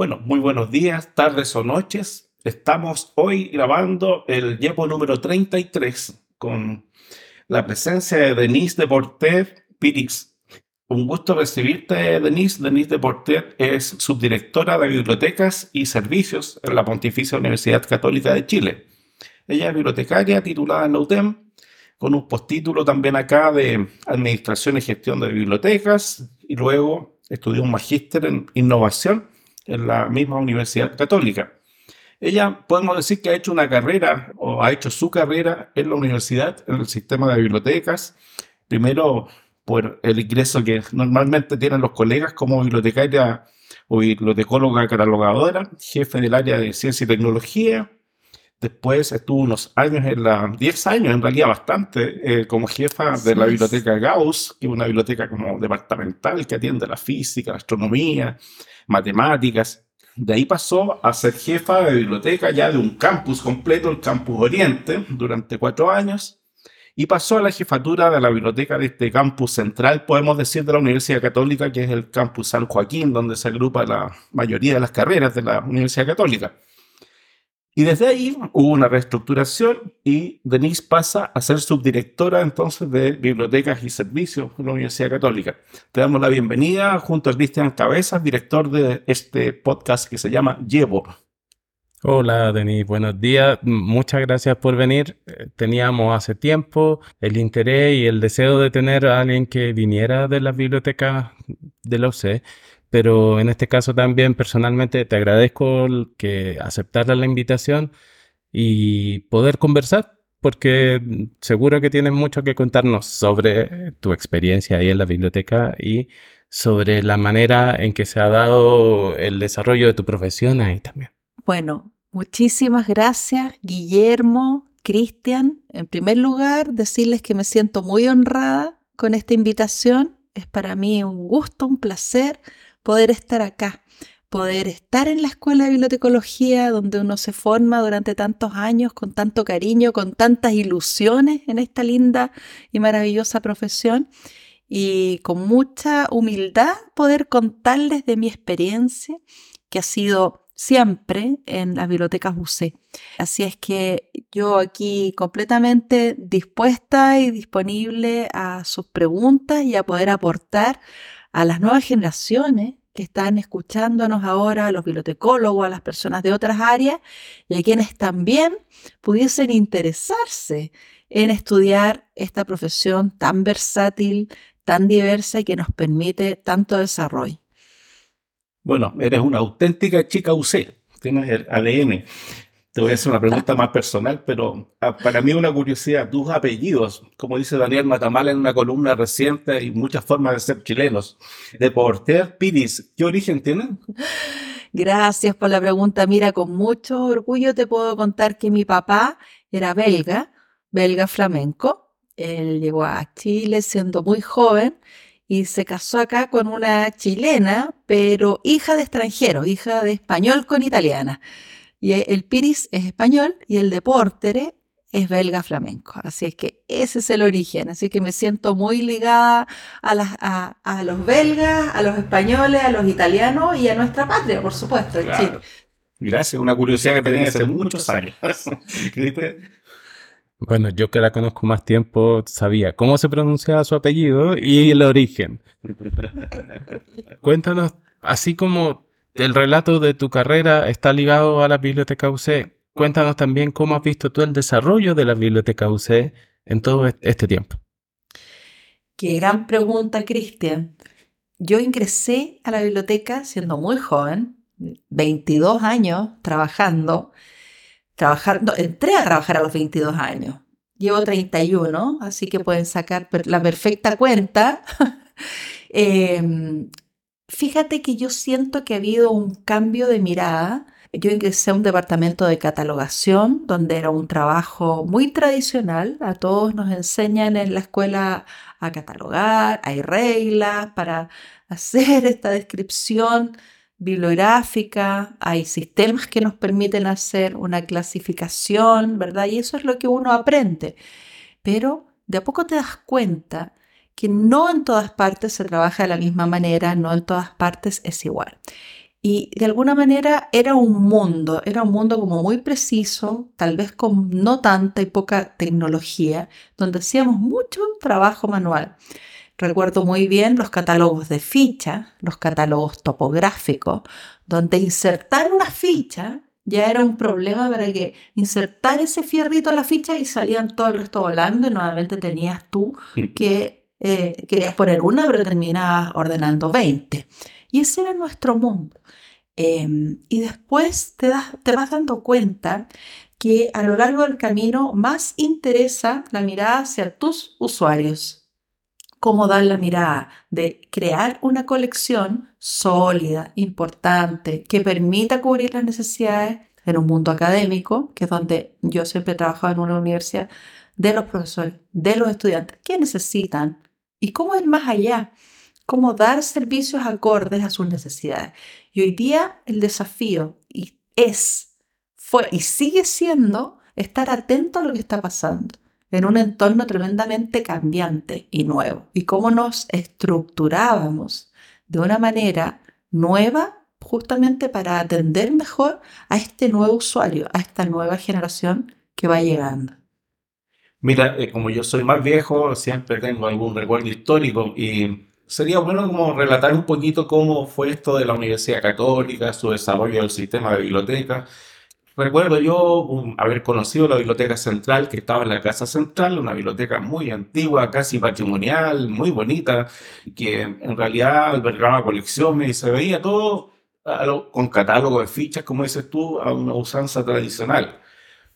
Bueno, muy buenos días, tardes o noches. Estamos hoy grabando el YEPO número 33 con la presencia de Denise de Porter Pirix. Un gusto recibirte, Denise. Denise de Porter es subdirectora de Bibliotecas y Servicios en la Pontificia Universidad Católica de Chile. Ella es bibliotecaria titulada en la UTEM, con un postítulo también acá de Administración y Gestión de Bibliotecas, y luego estudió un magíster en Innovación en la misma Universidad Católica. Ella, podemos decir que ha hecho una carrera o ha hecho su carrera en la universidad, en el sistema de bibliotecas, primero por el ingreso que normalmente tienen los colegas como bibliotecaria o bibliotecóloga catalogadora, jefe del área de ciencia y tecnología. Después estuvo unos años, en la, 10 años en realidad bastante, eh, como jefa de la biblioteca Gauss, que es una biblioteca como departamental que atiende la física, la astronomía, matemáticas. De ahí pasó a ser jefa de biblioteca ya de un campus completo, el Campus Oriente, durante cuatro años. Y pasó a la jefatura de la biblioteca de este campus central, podemos decir, de la Universidad Católica, que es el campus San Joaquín, donde se agrupa la mayoría de las carreras de la Universidad Católica. Y desde ahí hubo una reestructuración y Denise pasa a ser subdirectora entonces de Bibliotecas y Servicios de la Universidad Católica. Te damos la bienvenida junto a Cristian Cabezas, director de este podcast que se llama Llevo. Hola Denise, buenos días. Muchas gracias por venir. Teníamos hace tiempo el interés y el deseo de tener a alguien que viniera de la biblioteca de la UC pero en este caso también personalmente te agradezco que aceptar la invitación y poder conversar, porque seguro que tienes mucho que contarnos sobre tu experiencia ahí en la biblioteca y sobre la manera en que se ha dado el desarrollo de tu profesión ahí también. Bueno, muchísimas gracias, Guillermo, Cristian. En primer lugar, decirles que me siento muy honrada con esta invitación. Es para mí un gusto, un placer poder estar acá, poder estar en la escuela de bibliotecología donde uno se forma durante tantos años con tanto cariño, con tantas ilusiones en esta linda y maravillosa profesión y con mucha humildad poder contarles de mi experiencia que ha sido siempre en las bibliotecas UC. Así es que yo aquí completamente dispuesta y disponible a sus preguntas y a poder aportar a las nuevas generaciones que están escuchándonos ahora, a los bibliotecólogos, a las personas de otras áreas y a quienes también pudiesen interesarse en estudiar esta profesión tan versátil, tan diversa y que nos permite tanto desarrollo. Bueno, eres una auténtica chica UC, tienes el ADN. Te voy a hacer una pregunta más personal, pero ah, para mí una curiosidad, tus apellidos, como dice Daniel Matamal en una columna reciente, hay muchas formas de ser chilenos. De Porter Piris, ¿qué origen tienen? Gracias por la pregunta. Mira, con mucho orgullo te puedo contar que mi papá era belga, belga flamenco. Él llegó a Chile siendo muy joven y se casó acá con una chilena, pero hija de extranjero, hija de español con italiana. Y el Piris es español y el de Portere es belga flamenco. Así es que ese es el origen. Así que me siento muy ligada a, a, los belgas, a los españoles, a los italianos y a nuestra patria, por supuesto, Gracias, una curiosidad que tenía hace muchos años. Bueno, yo que la conozco más tiempo sabía cómo se pronunciaba su apellido y el origen. Cuéntanos, así como el relato de tu carrera está ligado a la Biblioteca UC. Cuéntanos también cómo has visto tú el desarrollo de la Biblioteca UC en todo este tiempo. Qué gran pregunta, Cristian. Yo ingresé a la biblioteca siendo muy joven, 22 años trabajando. trabajando entré a trabajar a los 22 años. Llevo 31, así que pueden sacar la perfecta cuenta. eh, Fíjate que yo siento que ha habido un cambio de mirada. Yo ingresé a un departamento de catalogación donde era un trabajo muy tradicional. A todos nos enseñan en la escuela a catalogar, hay reglas para hacer esta descripción bibliográfica, hay sistemas que nos permiten hacer una clasificación, ¿verdad? Y eso es lo que uno aprende. Pero de a poco te das cuenta que no en todas partes se trabaja de la misma manera, no en todas partes es igual. Y de alguna manera era un mundo, era un mundo como muy preciso, tal vez con no tanta y poca tecnología, donde hacíamos mucho trabajo manual. Recuerdo muy bien los catálogos de ficha, los catálogos topográficos, donde insertar una ficha ya era un problema para que insertar ese fierrito en la ficha y salían todo el resto volando y nuevamente tenías tú que eh, querías poner una pero terminabas ordenando 20. Y ese era nuestro mundo. Em, y después te, das, te vas dando cuenta que a lo largo del camino más interesa la mirada hacia tus usuarios, cómo dar la mirada de crear una colección sólida, importante, que permita cubrir las necesidades en un mundo académico, que es donde yo siempre he trabajado en una universidad, de los profesores, de los estudiantes, qué necesitan y cómo ir más allá, cómo dar servicios acordes a sus necesidades. Y hoy día el desafío es, fue y sigue siendo estar atento a lo que está pasando en un entorno tremendamente cambiante y nuevo, y cómo nos estructurábamos de una manera nueva justamente para atender mejor a este nuevo usuario, a esta nueva generación que va llegando. Mira, eh, como yo soy más viejo, siempre tengo algún recuerdo histórico y sería bueno como relatar un poquito cómo fue esto de la Universidad Católica, su desarrollo del sistema de bibliotecas Recuerdo yo haber conocido la biblioteca central que estaba en la Casa Central, una biblioteca muy antigua, casi patrimonial, muy bonita, que en realidad albergaba colecciones y se veía todo con catálogo de fichas, como dices tú, a una usanza tradicional.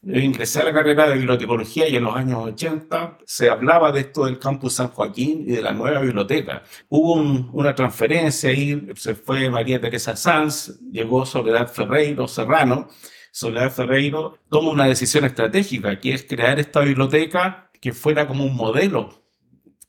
Ingresé a la carrera de bibliotecología y en los años 80 se hablaba de esto del campus San Joaquín y de la nueva biblioteca. Hubo una transferencia ahí, se fue María Teresa Sanz, llegó Soledad Ferreiro Serrano, Soledad Ferreiro toma una decisión estratégica, que es crear esta biblioteca que fuera como un modelo,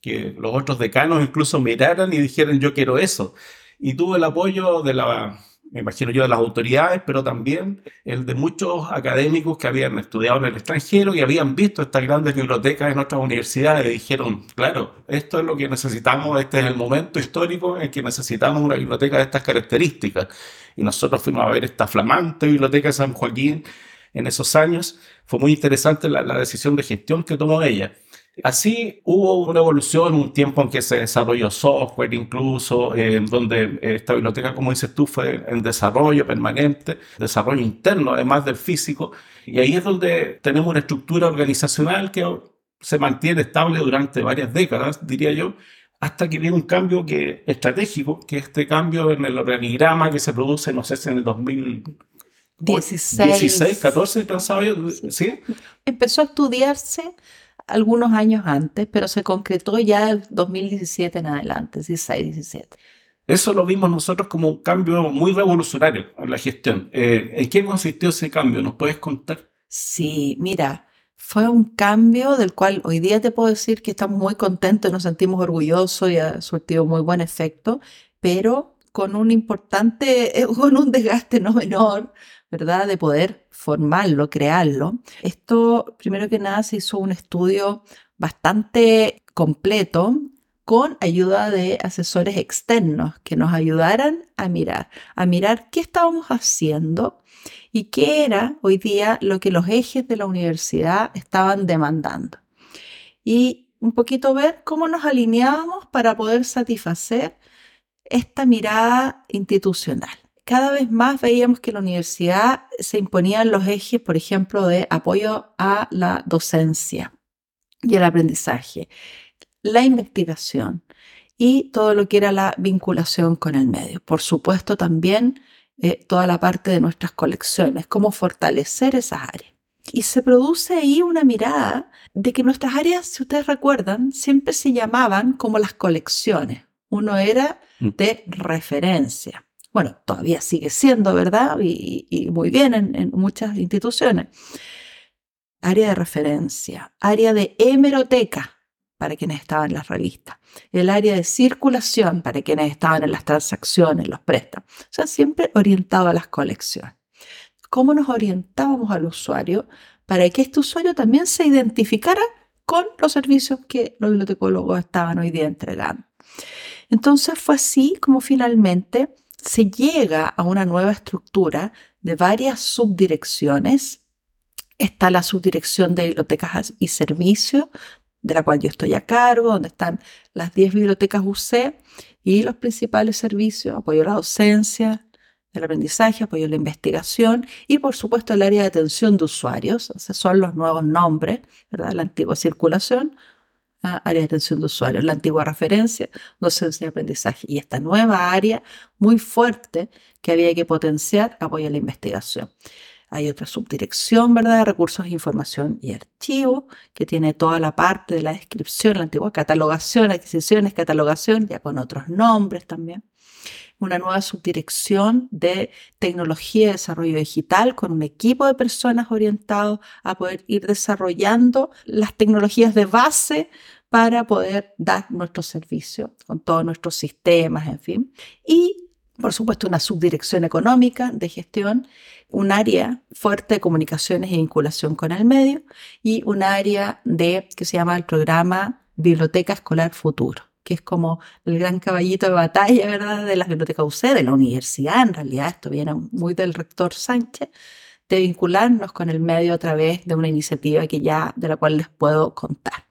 que los otros decanos incluso miraran y dijeran yo quiero eso. Y tuvo el apoyo de la, me imagino yo, de las autoridades, pero también el de muchos académicos que habían estudiado en el extranjero y habían visto estas grandes bibliotecas en nuestras universidades y dijeron, claro, esto es lo que necesitamos, este es el momento histórico en que necesitamos una biblioteca de estas características y nosotros fuimos a ver esta flamante biblioteca de San Joaquín en esos años. Fue muy interesante la, decisión de gestión que tomó ella. Así hubo una evolución, un tiempo en que se desarrolló software incluso, eh, donde esta biblioteca, como dices tú, fue en desarrollo permanente, desarrollo interno además del físico, y ahí es donde tenemos una estructura organizacional que se mantiene estable durante varias décadas, diría yo, hasta que viene un cambio que, estratégico, que es este cambio en el organigrama que se produce, no sé si en el 2016, 16, 14, pensaba yo, ¿sí? Empezó a estudiarse algunos años antes, pero se concretó ya en 2017 en adelante, 16, 17. Eso lo vimos nosotros como un cambio muy revolucionario en la gestión. Eh, ¿En qué consistió ese cambio? ¿Nos puedes contar? Sí, mira, fue un cambio del cual hoy día te puedo decir que estamos muy contentos, nos sentimos orgullosos y ha surtido muy buen efecto, pero con un importante, eh, con un desgaste no menor, ¿verdad? De poder formarlo, crearlo. Esto, primero que nada, se hizo un estudio bastante completo con ayuda de asesores externos que nos ayudaran a mirar, a mirar qué estábamos haciendo y qué era hoy día lo que los ejes de la universidad estaban demandando. Y un poquito ver cómo nos alineábamos para poder satisfacer esta mirada institucional. Cada vez más veíamos que la universidad se imponían los ejes, por ejemplo, de apoyo a la docencia y el aprendizaje, la investigación y todo lo que era la vinculación con el medio. Por supuesto, también eh, toda la parte de nuestras colecciones, cómo fortalecer esas áreas. Y se produce ahí una mirada de que nuestras áreas, si ustedes recuerdan, siempre se llamaban como las colecciones. Uno era mm. de referencia. Bueno, todavía sigue siendo, ¿verdad? Y, muy bien en, en muchas instituciones. Área de referencia, área de hemeroteca, para quienes estaban en las revistas, el área de circulación para quienes estaban en las transacciones, los préstamos. O sea, siempre orientado a las colecciones. ¿Cómo nos orientábamos al usuario para que este usuario también se identificara con los servicios que los bibliotecólogos estaban hoy día entregando? Entonces fue así como finalmente se llega a una nueva estructura de varias subdirecciones. Está la subdirección de bibliotecas y servicios, de la cual yo estoy a cargo, donde están las 10 bibliotecas UC y los principales servicios, apoyo a la docencia, el aprendizaje, apoyo a la investigación y por supuesto el área de atención de usuarios, esos son los nuevos nombres, ¿verdad? la antigua circulación, área de atención de usuarios, la antigua referencia, docencia y aprendizaje y esta nueva área muy fuerte que había que potenciar, apoyo a la investigación. Hay otra subdirección, ¿verdad? De recursos, información y archivo, que tiene toda la parte de la descripción, la antigua catalogación, adquisiciones, catalogación, ya con otros nombres también. Una nueva subdirección de tecnología y desarrollo digital con un equipo de personas orientados a poder ir desarrollando las tecnologías de base para poder dar nuestro servicio con todos nuestros sistemas, en fin. Y por supuesto, una subdirección económica de gestión, un área fuerte de comunicaciones y vinculación con el medio y un área de que se llama el programa Biblioteca Escolar Futuro, que es como el gran caballito de batalla, ¿verdad?, de las bibliotecas UC, de la universidad, en realidad esto viene muy del rector Sánchez, de vincularnos con el medio a través de una iniciativa que ya, de la cual les puedo contar.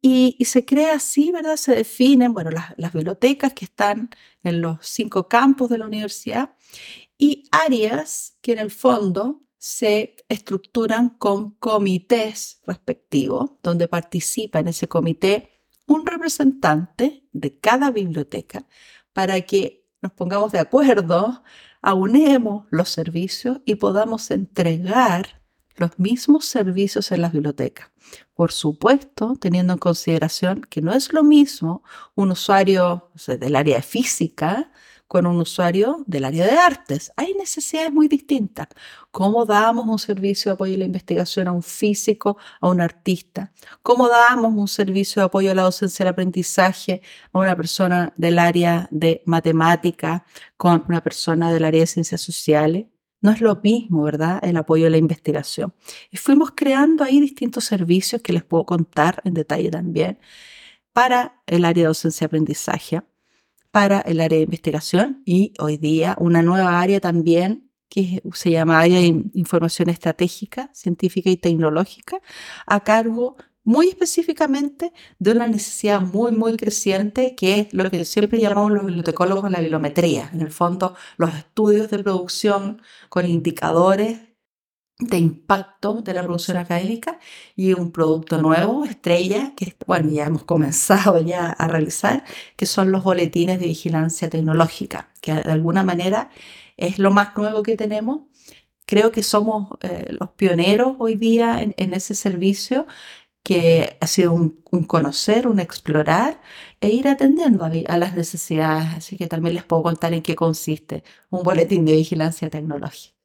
Y, se crea así, ¿verdad? Se definen, bueno, las, bibliotecas que están en los cinco campos de la universidad y áreas que en el fondo se estructuran con comités respectivos, donde participa en ese comité un representante de cada biblioteca para que nos pongamos de acuerdo, aunemos los servicios y podamos entregar los mismos servicios en las bibliotecas. Por supuesto, teniendo en consideración que no es lo mismo un usuario del área de física con un usuario del área de artes. Hay necesidades muy distintas. ¿Cómo damos un servicio de apoyo a la investigación a un físico, a un artista? ¿Cómo damos un servicio de apoyo a la docencia y aprendizaje a una persona del área de matemática con una persona del área de ciencias sociales? No es lo mismo, ¿verdad? El apoyo a la investigación. Y fuimos creando ahí distintos servicios que les puedo contar en detalle también para el área de docencia y aprendizaje, para el área de investigación y hoy día una nueva área también que se llama área de información estratégica, científica y tecnológica, a cargo muy específicamente de una necesidad muy, muy creciente, que es lo que siempre llamamos los bibliotecólogos la bibliometría. En el fondo, los estudios de producción con indicadores de impacto de la producción académica y un producto nuevo, estrella, que bueno, ya hemos comenzado ya a realizar, que son los boletines de vigilancia tecnológica, que de alguna manera es lo más nuevo que tenemos. Creo que somos eh, los pioneros hoy día en, en ese servicio que ha sido un, conocer, un explorar e ir atendiendo a, las necesidades. Así que también les puedo contar en qué consiste un boletín de vigilancia tecnológica.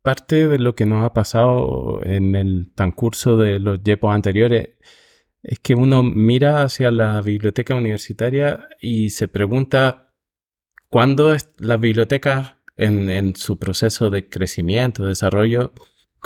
Parte de lo que nos ha pasado en el transcurso de los YEPOS anteriores es que uno mira hacia la biblioteca universitaria y se pregunta cuándo las bibliotecas en, en su proceso de crecimiento, desarrollo,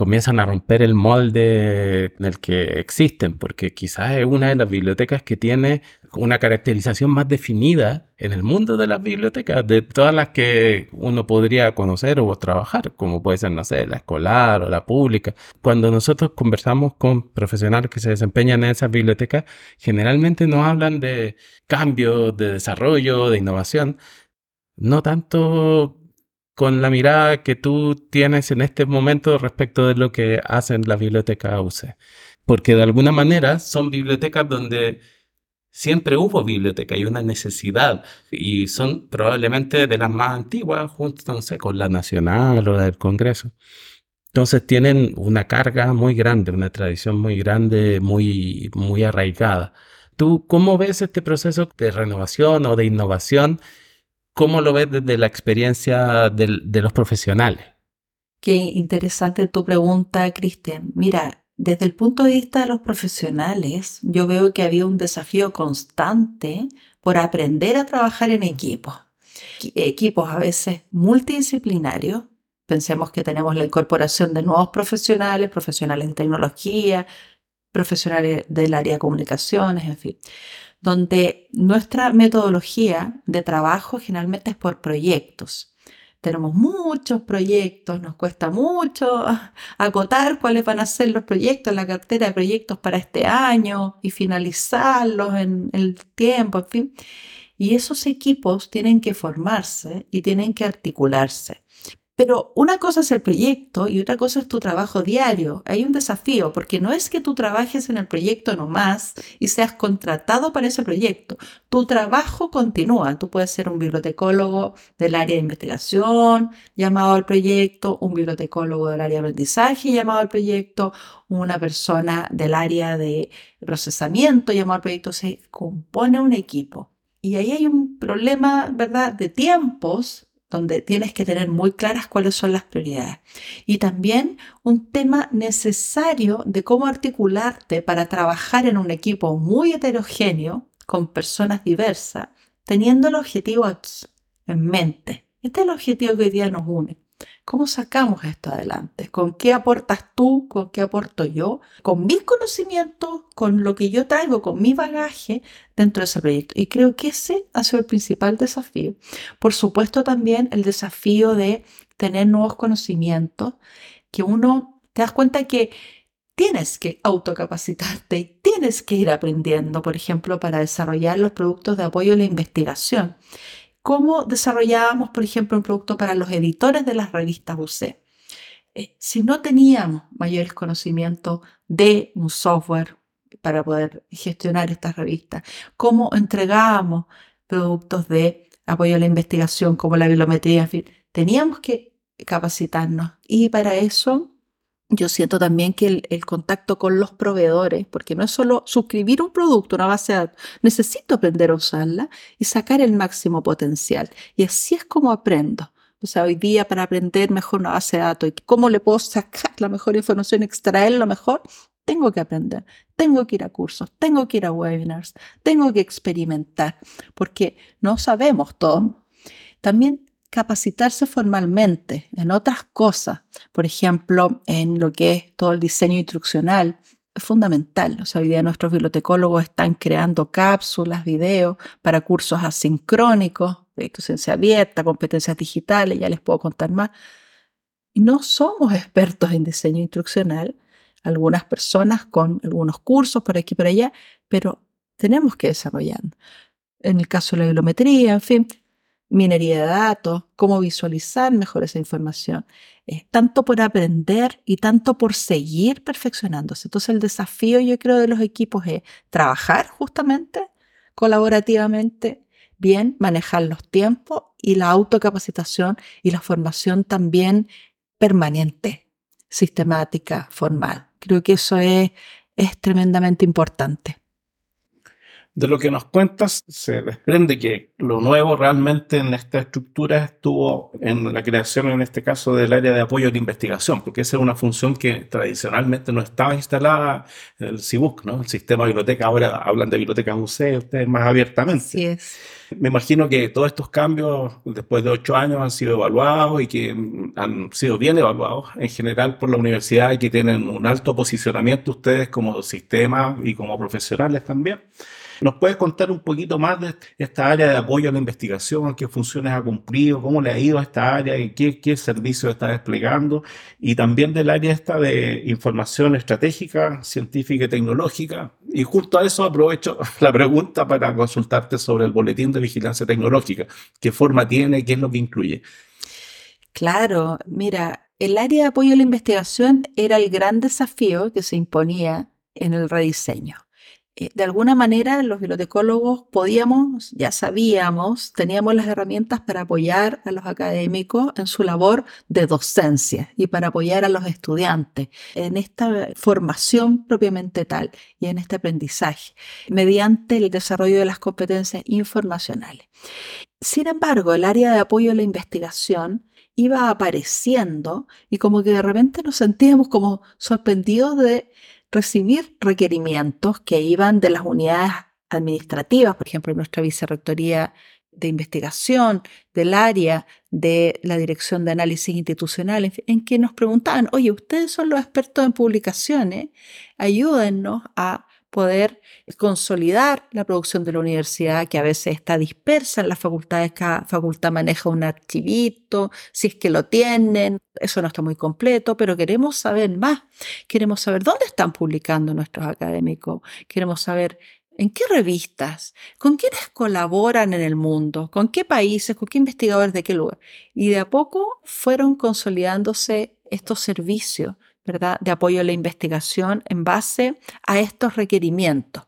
comienzan a romper el molde en el que existen, porque quizás es una de las bibliotecas que tiene una caracterización más definida en el mundo de las bibliotecas, de todas las que uno podría conocer o trabajar, como puede ser, no sé, la escolar o la pública. Cuando nosotros conversamos con profesionales que se desempeñan en esas bibliotecas, generalmente nos hablan de cambios, de desarrollo, de innovación, no tanto con la mirada que tú tienes en este momento respecto de lo que hacen las bibliotecas UC. Porque de alguna manera son bibliotecas donde siempre hubo biblioteca y una necesidad y son probablemente de las más antiguas junto no sé, con la nacional o la del Congreso. Entonces tienen una carga muy grande, una tradición muy grande, muy, muy arraigada. ¿Tú cómo ves este proceso de renovación o de innovación ¿Cómo lo ves desde la experiencia de, los profesionales? Qué interesante tu pregunta, Cristian. Mira, desde el punto de vista de los profesionales, yo veo que había un desafío constante por aprender a trabajar en equipos. Equipos a veces multidisciplinarios. Pensemos que tenemos la incorporación de nuevos profesionales, profesionales en tecnología, profesionales del área de comunicaciones, en fin donde nuestra metodología de trabajo generalmente es por proyectos. Tenemos muchos proyectos, nos cuesta mucho acotar cuáles van a ser los proyectos, la cartera de proyectos para este año y finalizarlos en el tiempo, en fin. Y esos equipos tienen que formarse y tienen que articularse. Pero una cosa es el proyecto y otra cosa es tu trabajo diario. Hay un desafío porque no es que tú trabajes en el proyecto nomás y seas contratado para ese proyecto. Tu trabajo continúa. Tú puedes ser un bibliotecólogo del área de investigación llamado al proyecto, un bibliotecólogo del área de aprendizaje llamado al proyecto, una persona del área de procesamiento llamado al proyecto. Se compone un equipo. Y ahí hay un problema, ¿verdad?, de tiempos donde tienes que tener muy claras cuáles son las prioridades. Y también un tema necesario de cómo articularte para trabajar en un equipo muy heterogéneo, con personas diversas, teniendo el objetivo aquí, en mente. Este es el objetivo que hoy día nos une. ¿Cómo sacamos esto adelante? ¿Con qué aportas tú? ¿Con qué aporto yo? Con mis conocimientos, con lo que yo traigo, con mi bagaje dentro de ese proyecto. Y creo que ese ha sido el principal desafío. Por supuesto también el desafío de tener nuevos conocimientos, que uno te das cuenta que tienes que autocapacitarte y tienes que ir aprendiendo, por ejemplo, para desarrollar los productos de apoyo a la investigación cómo desarrollábamos, por ejemplo, un producto para los editores de las revistas UC. Eh, si no teníamos mayores conocimientos de un software para poder gestionar estas revistas, cómo entregábamos productos de apoyo a la investigación como la bibliometría, teníamos que capacitarnos y para eso yo siento también que el, contacto con los proveedores, porque no es solo suscribir un producto, una base de datos, necesito aprender a usarla y sacar el máximo potencial. Y así es como aprendo. O sea, hoy día para aprender mejor una base de datos y cómo le puedo sacar la mejor información, extraer lo mejor, tengo que aprender, tengo que ir a cursos, tengo que ir a webinars, tengo que experimentar, porque no sabemos todo. También capacitarse formalmente en otras cosas, por ejemplo, en lo que es todo el diseño instruccional, es fundamental. O sea, hoy día nuestros bibliotecólogos están creando cápsulas, videos para cursos asincrónicos, de docencia abierta, competencias digitales, ya les puedo contar más. No somos expertos en diseño instruccional, algunas personas con algunos cursos por aquí y por allá, pero tenemos que desarrollar. En el caso de la bibliometría, en fin, minería de datos, cómo visualizar mejor esa información. Es tanto por aprender y tanto por seguir perfeccionándose. Entonces el desafío yo creo de los equipos es trabajar justamente colaborativamente, bien, manejar los tiempos y la autocapacitación y la formación también permanente, sistemática, formal. Creo que eso es, es tremendamente importante. De lo que nos cuentas, se desprende que lo nuevo realmente en esta estructura estuvo en la creación, en este caso, del área de apoyo de investigación, porque esa es una función que tradicionalmente no estaba instalada en el CIBUC, ¿no? El sistema de biblioteca, ahora hablan de bibliotecas UC, ustedes más abiertamente. Sí es. Me imagino que todos estos cambios, después de ocho años, han sido evaluados y que han sido bien evaluados en general por la universidad y que tienen un alto posicionamiento ustedes como sistema y como profesionales también. ¿Nos puedes contar un poquito más de esta área de apoyo a la investigación? ¿Qué funciones ha cumplido? ¿Cómo le ha ido a esta área? ¿Y qué, qué servicios está desplegando? Y también del área esta de información estratégica, científica y tecnológica. Y justo a eso aprovecho la pregunta para consultarte sobre el boletín de vigilancia tecnológica. ¿Qué forma tiene? ¿Qué es lo que incluye? Claro, mira, el área de apoyo a la investigación era el gran desafío que se imponía en el rediseño. Eh, de alguna manera los bibliotecólogos podíamos, ya sabíamos, teníamos las herramientas para apoyar a los académicos en su labor de docencia y para apoyar a los estudiantes en esta formación propiamente tal y en este aprendizaje mediante el desarrollo de las competencias informacionales. Sin embargo, el área de apoyo a la investigación iba apareciendo y como que de repente nos sentíamos como sorprendidos de recibir requerimientos que iban de las unidades administrativas, por ejemplo, nuestra vicerrectoría de investigación, del área de la Dirección de Análisis Institucional, en, que nos preguntaban, oye, ustedes son los expertos en publicaciones, ayúdennos a poder consolidar la producción de la universidad, que a veces está dispersa en las facultades, cada facultad maneja un archivito, si es que lo tienen, eso no está muy completo, pero queremos saber más, queremos saber dónde están publicando nuestros académicos, queremos saber en qué revistas, con quiénes colaboran en el mundo, con qué países, con qué investigadores de qué lugar. Y de a poco fueron consolidándose estos servicios de apoyo a la investigación en base a estos requerimientos.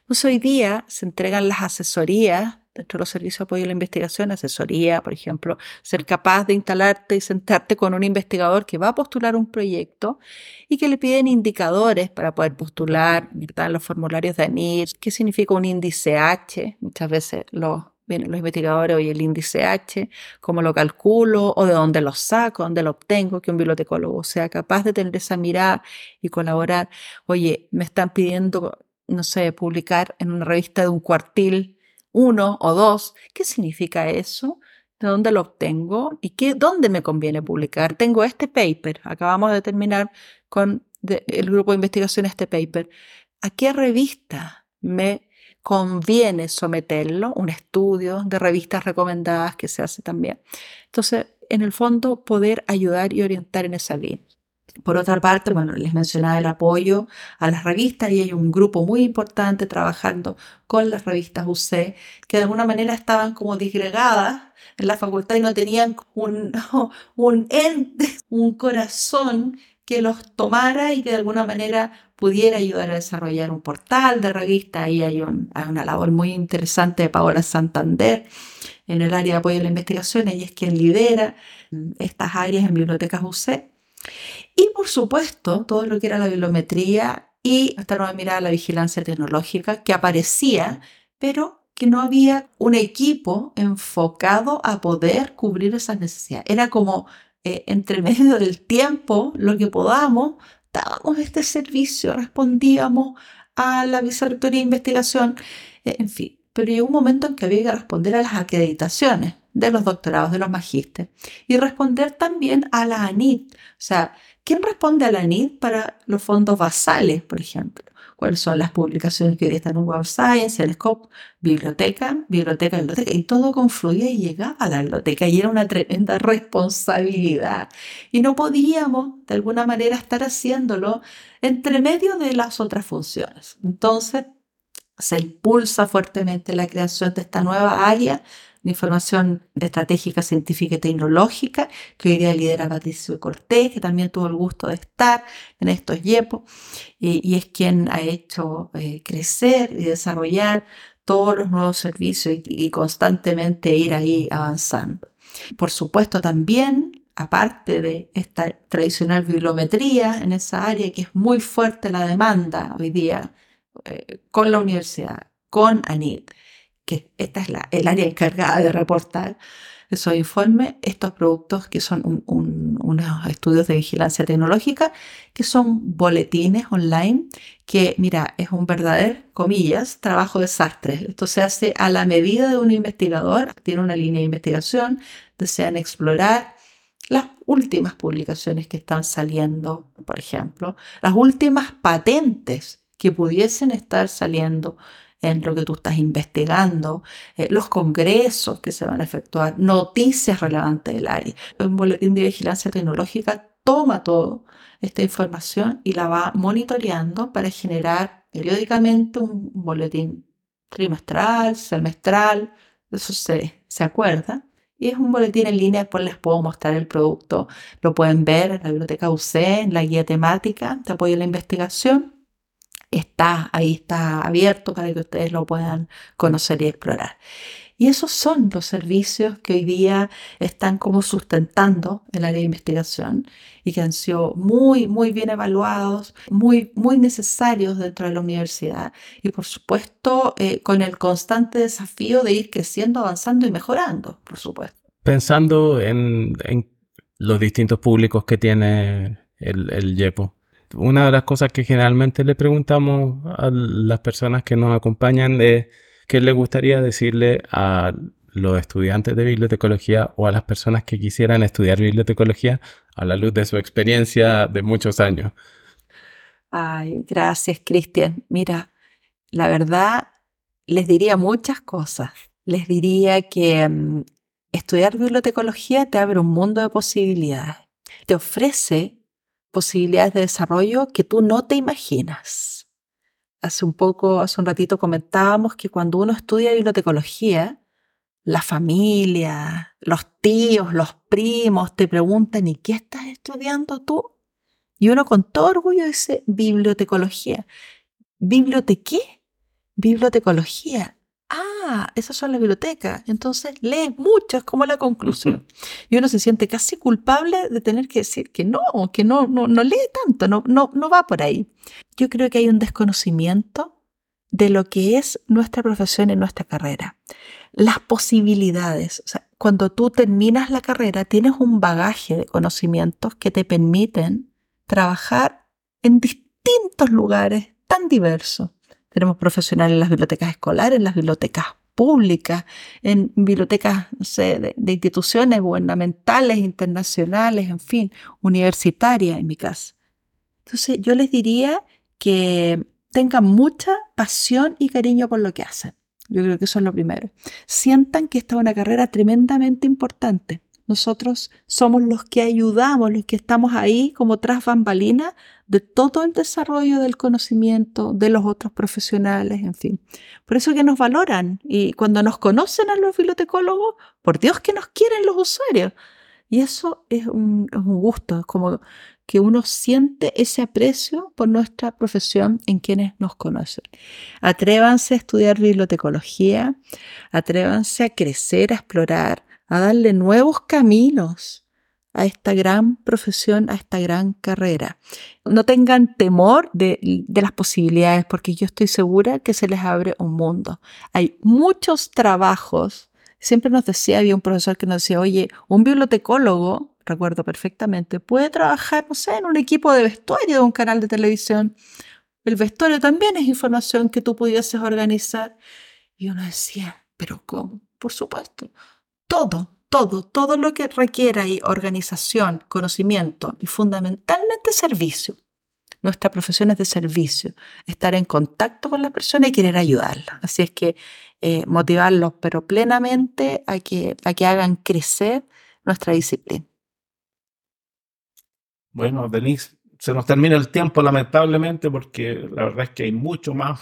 Entonces hoy día se entregan las asesorías dentro de los servicios de apoyo a la investigación, asesoría, por ejemplo, ser capaz de instalarte y sentarte con un investigador que va a postular un proyecto y que le piden indicadores para poder postular, ¿verdad? Los formularios de ANIR, qué significa un índice H, muchas veces los vienen los investigadores, oye, el índice H, cómo lo calculo o de dónde lo saco, dónde lo obtengo, que un bibliotecólogo sea capaz de tener esa mirada y colaborar. Oye, me están pidiendo, no sé, publicar en una revista de un cuartil uno o dos. ¿Qué significa eso? ¿De dónde lo obtengo? ¿Y qué, dónde me conviene publicar? Tengo este paper, acabamos de terminar con el grupo de investigación este paper. ¿A qué revista me conviene someterlo? Un estudio de revistas recomendadas que se hace también. Entonces, en el fondo, poder ayudar y orientar en esa línea. Por otra parte, bueno, les mencionaba el apoyo a las revistas y hay un grupo muy importante trabajando con las revistas UC que de alguna manera estaban como disgregadas en la facultad y no tenían un, un un corazón que los tomara y que de alguna manera pudiera ayudar a desarrollar un portal de revista. Ahí hay, una labor muy interesante de Paola Santander en el área de apoyo a la investigación. Ella es quien lidera estas áreas en bibliotecas UC. Y por supuesto, todo lo que era la bibliometría y esta nueva mirada a la vigilancia tecnológica que aparecía, pero que no había un equipo enfocado a poder cubrir esas necesidades. Era como eh, entre medio del tiempo, lo que podamos, dábamos este servicio, respondíamos a la vicerrectoría de investigación, eh, en fin. Pero llegó un momento en que había que responder a las acreditaciones de los doctorados, de los magísteres, y responder también a la ANIT. O sea, ¿quién responde a la ANIT para los fondos basales, por ejemplo? ¿Cuáles son las publicaciones que hoy están en Web Science, el SCOPE, biblioteca, biblioteca, biblioteca? Y todo confluía y llegaba a la biblioteca y era una tremenda responsabilidad. Y no podíamos, de alguna manera, estar haciéndolo entre medio de las otras funciones. Entonces, se impulsa fuertemente la creación de esta nueva área de información estratégica, científica y tecnológica, que hoy día lidera Patricio Cortés, que también tuvo el gusto de estar en estos YEPO, y, es quien ha hecho eh, crecer y desarrollar todos los nuevos servicios y, y constantemente ir ahí avanzando. Por supuesto, también aparte de esta tradicional bibliometría en esa área que es muy fuerte la demanda hoy día eh, con la universidad, con ANIT, que esta es la, el área encargada de reportar esos informes, estos productos que son unos estudios de vigilancia tecnológica, que son boletines online, que mira, es un verdadero, comillas, trabajo de sastre. Esto se hace a la medida de un investigador, tiene una línea de investigación, desean explorar las últimas publicaciones que están saliendo, por ejemplo, las últimas patentes que pudiesen estar saliendo en lo que tú estás investigando, eh, los congresos que se van a efectuar, noticias relevantes del área. Un boletín de vigilancia tecnológica toma toda esta información y la va monitoreando para generar periódicamente un boletín trimestral, semestral, eso se, se acuerda. Y es un boletín en línea, después les puedo mostrar el producto. Lo pueden ver en la biblioteca UC, en la guía temática de apoyo a la investigación está, ahí está abierto para que ustedes lo puedan conocer y explorar. Y esos son los servicios que hoy día están como sustentando el área de investigación y que han sido muy, muy bien evaluados, muy, muy necesarios dentro de la universidad y por supuesto eh, con el constante desafío de ir creciendo, avanzando y mejorando, por supuesto. Pensando en, los distintos públicos que tiene el, el YEPO, una de las cosas que generalmente le preguntamos a las personas que nos acompañan es qué le gustaría decirle a los estudiantes de bibliotecología o a las personas que quisieran estudiar bibliotecología a la luz de su experiencia de muchos años. Ay, gracias, Cristian. Mira, la verdad, les diría muchas cosas. Les diría que mm, estudiar bibliotecología te abre un mundo de posibilidades. Te ofrece posibilidades de desarrollo que tú no te imaginas. Hace un poco, hace un ratito comentábamos que cuando uno estudia bibliotecología, la familia, los tíos, los primos te preguntan, ¿y qué estás estudiando tú? Y uno con todo orgullo dice bibliotecología. ¿Bibliotequé? Bibliotecología. Ah, esas son las bibliotecas. Entonces lees mucho, es como la conclusión. Y uno se siente casi culpable de tener que decir que no, que no, no, no lee tanto, no, no, no va por ahí. Yo creo que hay un desconocimiento de lo que es nuestra profesión y nuestra carrera. Las posibilidades. O sea, cuando tú terminas la carrera, tienes un bagaje de conocimientos que te permiten trabajar en distintos lugares tan diversos. Tenemos profesionales en las bibliotecas escolares, en las bibliotecas públicas, en bibliotecas de, de, instituciones gubernamentales, internacionales, en fin, universitarias en mi caso. Entonces yo les diría que tengan mucha pasión y cariño por lo que hacen. Yo creo que eso es lo primero. Sientan que esta es una carrera tremendamente importante. Nosotros somos los que ayudamos, los que estamos ahí como tras bambalinas de todo el desarrollo del conocimiento de los otros profesionales, en fin. Por eso que nos valoran y cuando nos conocen a los bibliotecólogos, por Dios que nos quieren los usuarios. Y eso es un, es un gusto, es como que uno siente ese aprecio por nuestra profesión en quienes nos conocen. Atrévanse a estudiar bibliotecología, atrévanse a crecer, a explorar, a darle nuevos caminos a esta gran profesión, a esta gran carrera. No tengan temor de, de, las posibilidades, porque yo estoy segura que se les abre un mundo. Hay muchos trabajos. Siempre nos decía, había un profesor que nos decía, oye, un bibliotecólogo recuerdo perfectamente, puede trabajar, no sé, en un equipo de vestuario de un canal de televisión. El vestuario también es información que tú pudieses organizar. Y uno decía, pero ¿cómo? Por supuesto. Todo, todo, todo lo que requiera organización, conocimiento y fundamentalmente servicio. Nuestra profesión es de servicio, estar en contacto con las personas y querer ayudarlas. Así es que eh, motivarlos, pero plenamente a que, a que hagan crecer nuestra disciplina. Bueno, Denise, se nos termina el tiempo lamentablemente porque la verdad es que hay mucho más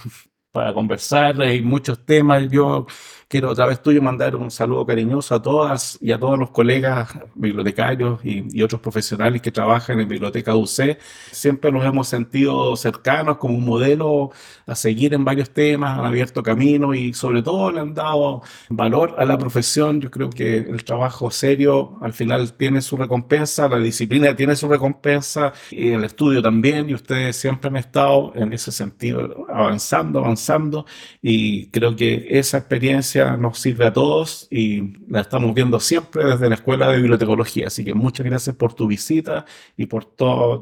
para conversar, hay muchos temas. Yo quiero otra vez tuyo mandar un saludo cariñoso a todas y a todos los colegas bibliotecarios y, otros profesionales que trabajan en Biblioteca UC. Siempre nos hemos sentido cercanos como un modelo a seguir en varios temas, han abierto camino y sobre todo le han dado valor a la profesión. Yo creo que el trabajo serio al final tiene su recompensa, la disciplina tiene su recompensa y el estudio también y ustedes siempre han estado en ese sentido avanzando, avanzando y creo que esa experiencia nos sirve a todos y la estamos viendo siempre desde la Escuela de Bibliotecología. Así que muchas gracias por tu visita y por todas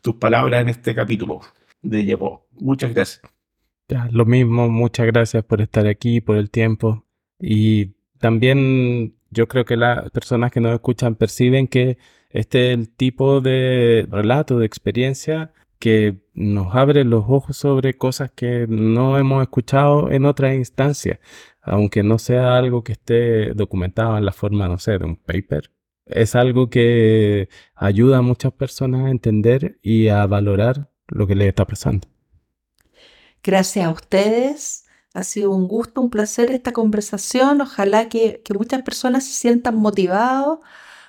tus palabras en este capítulo de Yepo. Muchas gracias. Ya, lo mismo, muchas gracias por estar aquí, por el tiempo. Y también yo creo que las personas que nos escuchan perciben que este es el tipo de relato, de experiencia que nos abre los ojos sobre cosas que no hemos escuchado en otras instancias aunque no sea algo que esté documentado en la forma, no sé, de un paper, es algo que ayuda a muchas personas a entender y a valorar lo que les está pasando. Gracias a ustedes. Ha sido un gusto, un placer esta conversación. Ojalá que, muchas personas se sientan motivados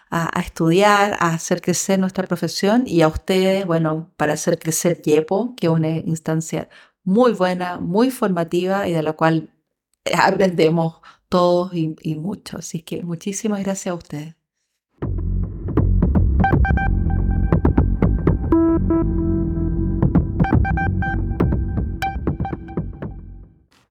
a, estudiar, a hacer crecer nuestra profesión y a ustedes, bueno, para hacer crecer YEPO, que es una instancia muy buena, muy formativa y de la cual aprendemos todos y, y mucho. Así que muchísimas gracias a ustedes.